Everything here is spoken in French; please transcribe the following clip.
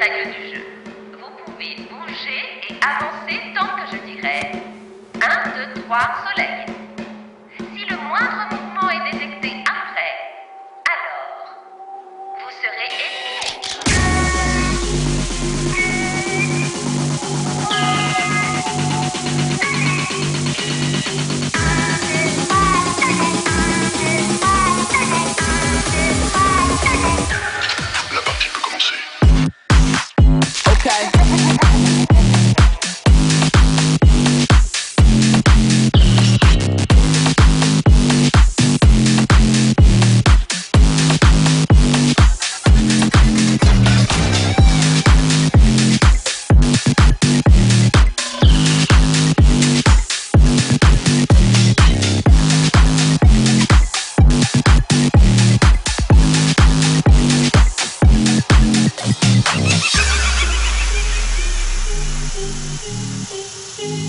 règles du jeu. Vous pouvez bouger et avancer tant que je dirai 1, 2, 3, soleil.